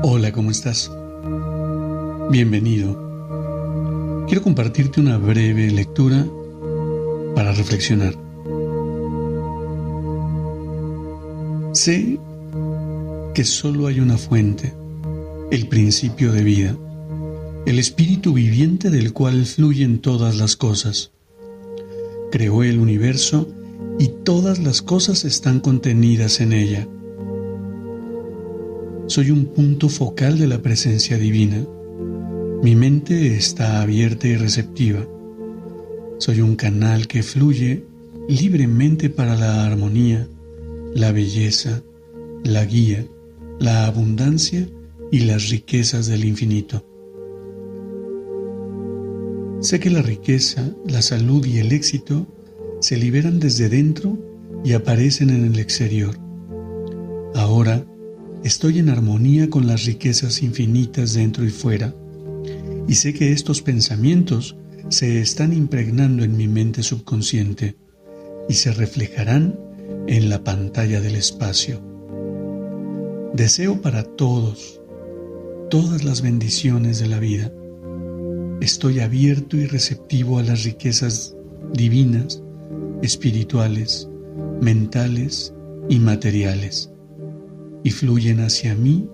Hola, ¿cómo estás? Bienvenido. Quiero compartirte una breve lectura para reflexionar. Sé que solo hay una fuente, el principio de vida, el espíritu viviente del cual fluyen todas las cosas. Creó el universo y todas las cosas están contenidas en ella soy un punto focal de la presencia divina. Mi mente está abierta y receptiva. Soy un canal que fluye libremente para la armonía, la belleza, la guía, la abundancia y las riquezas del infinito. Sé que la riqueza, la salud y el éxito se liberan desde dentro y aparecen en el exterior. Ahora, Estoy en armonía con las riquezas infinitas dentro y fuera, y sé que estos pensamientos se están impregnando en mi mente subconsciente y se reflejarán en la pantalla del espacio. Deseo para todos todas las bendiciones de la vida. Estoy abierto y receptivo a las riquezas divinas, espirituales, mentales y materiales y fluyen hacia mí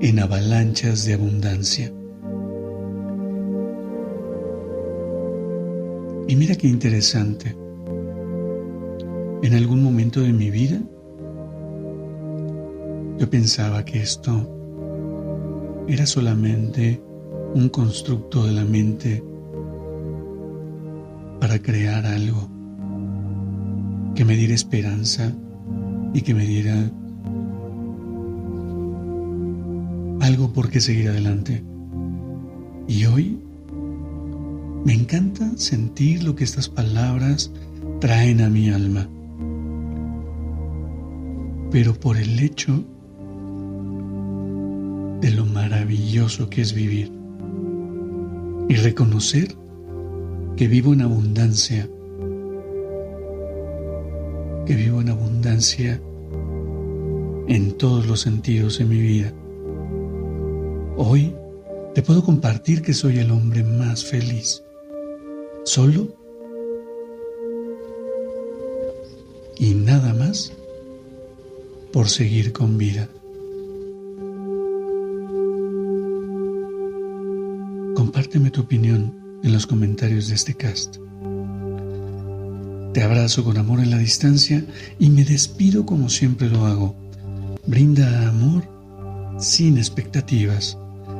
en avalanchas de abundancia. Y mira qué interesante. En algún momento de mi vida, yo pensaba que esto era solamente un constructo de la mente para crear algo que me diera esperanza y que me diera algo por qué seguir adelante. Y hoy me encanta sentir lo que estas palabras traen a mi alma. Pero por el hecho de lo maravilloso que es vivir y reconocer que vivo en abundancia, que vivo en abundancia en todos los sentidos en mi vida. Hoy te puedo compartir que soy el hombre más feliz. Solo y nada más por seguir con vida. Compárteme tu opinión en los comentarios de este cast. Te abrazo con amor en la distancia y me despido como siempre lo hago. Brinda amor sin expectativas